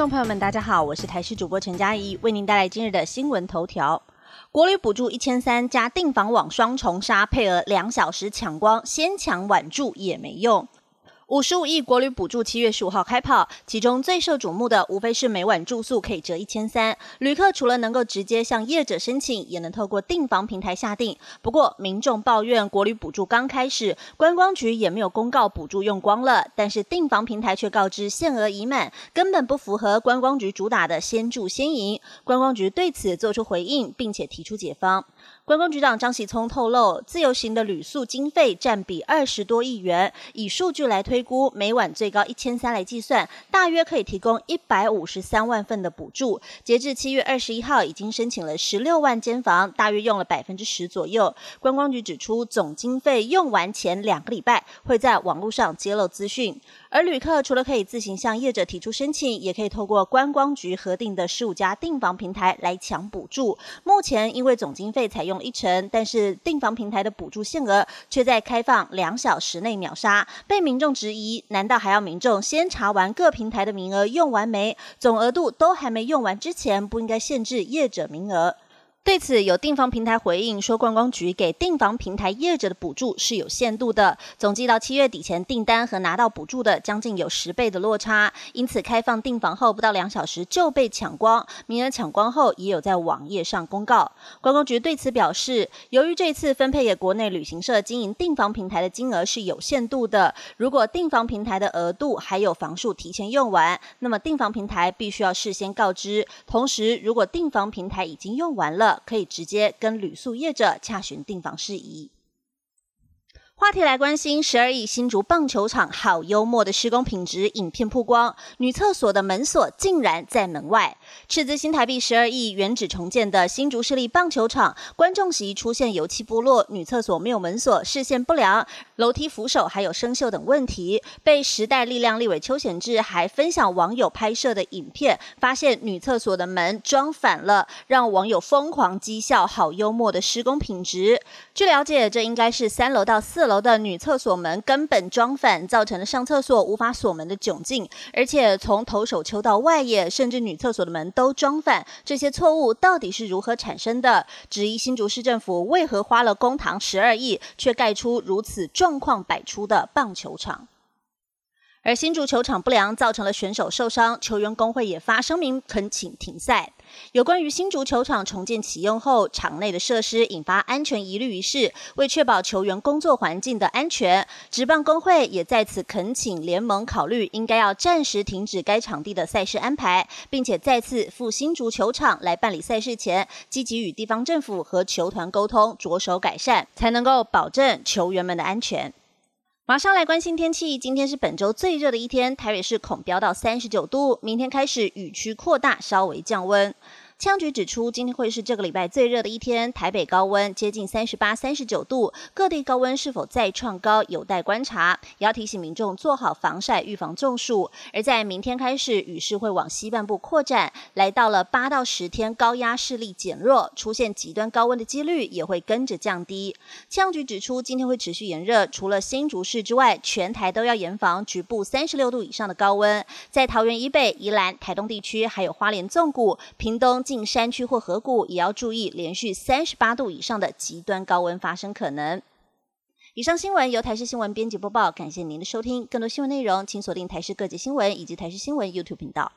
众朋友们，大家好，我是台视主播陈佳怡，为您带来今日的新闻头条。国旅补助一千三加订房网双重杀，配额两小时抢光，先抢晚住也没用。五十五亿国旅补助七月十五号开跑，其中最受瞩目的无非是每晚住宿可以折一千三。旅客除了能够直接向业者申请，也能透过订房平台下订。不过，民众抱怨国旅补助刚开始，观光局也没有公告补助用光了，但是订房平台却告知限额已满，根本不符合观光局主打的先住先赢。观光局对此做出回应，并且提出解方。观光局长张喜聪透露，自由行的旅宿经费占比二十多亿元，以数据来推估，每晚最高一千三来计算，大约可以提供一百五十三万份的补助。截至七月二十一号，已经申请了十六万间房，大约用了百分之十左右。观光局指出，总经费用完前两个礼拜会在网络上揭露资讯。而旅客除了可以自行向业者提出申请，也可以透过观光局核定的十五家订房平台来抢补助。目前因为总经费采用一成，但是订房平台的补助限额却在开放两小时内秒杀，被民众质疑：难道还要民众先查完各平台的名额用完没，总额度都还没用完之前，不应该限制业者名额？对此，有订房平台回应说，观光局给订房平台业者的补助是有限度的，总计到七月底前订单和拿到补助的将近有十倍的落差，因此开放订房后不到两小时就被抢光，名额抢光后也有在网页上公告。观光局对此表示，由于这次分配给国内旅行社经营订房平台的金额是有限度的，如果订房平台的额度还有房数提前用完，那么订房平台必须要事先告知。同时，如果订房平台已经用完了，可以直接跟旅宿业者洽询订房事宜。话题来关心，十二亿新竹棒球场好幽默的施工品质，影片曝光，女厕所的门锁竟然在门外。斥资新台币十二亿原址重建的新竹市立棒球场，观众席出现油漆剥落，女厕所没有门锁，视线不良，楼梯扶手还有生锈等问题，被时代力量立委邱显志还分享网友拍摄的影片，发现女厕所的门装反了，让网友疯狂讥笑，好幽默的施工品质。据了解，这应该是三楼到四楼楼的女厕所门根本装反，造成了上厕所无法锁门的窘境。而且从投手丘到外野，甚至女厕所的门都装反，这些错误到底是如何产生的？质疑新竹市政府为何花了公堂十二亿，却盖出如此状况百出的棒球场？而新竹球场不良造成了选手受伤，球员工会也发声明恳请停赛。有关于新竹球场重建启用后，场内的设施引发安全疑虑一事，为确保球员工作环境的安全，职棒工会也在此恳请联盟考虑，应该要暂时停止该场地的赛事安排，并且再次赴新竹球场来办理赛事前，积极与地方政府和球团沟通，着手改善，才能够保证球员们的安全。马上来关心天气，今天是本周最热的一天，台北市恐飙到三十九度，明天开始雨区扩大，稍微降温。气象局指出，今天会是这个礼拜最热的一天，台北高温接近三十八、三十九度，各地高温是否再创高有待观察。也要提醒民众做好防晒，预防中暑。而在明天开始，雨势会往西半部扩展，来到了八到十天，高压势力减弱，出现极端高温的几率也会跟着降低。气象局指出，今天会持续炎热，除了新竹市之外，全台都要严防局部三十六度以上的高温。在桃园以北、宜兰、台东地区，还有花莲纵谷、屏东。进山区或河谷也要注意，连续三十八度以上的极端高温发生可能。以上新闻由台视新闻编辑播报，感谢您的收听。更多新闻内容，请锁定台视各界新闻以及台视新闻 YouTube 频道。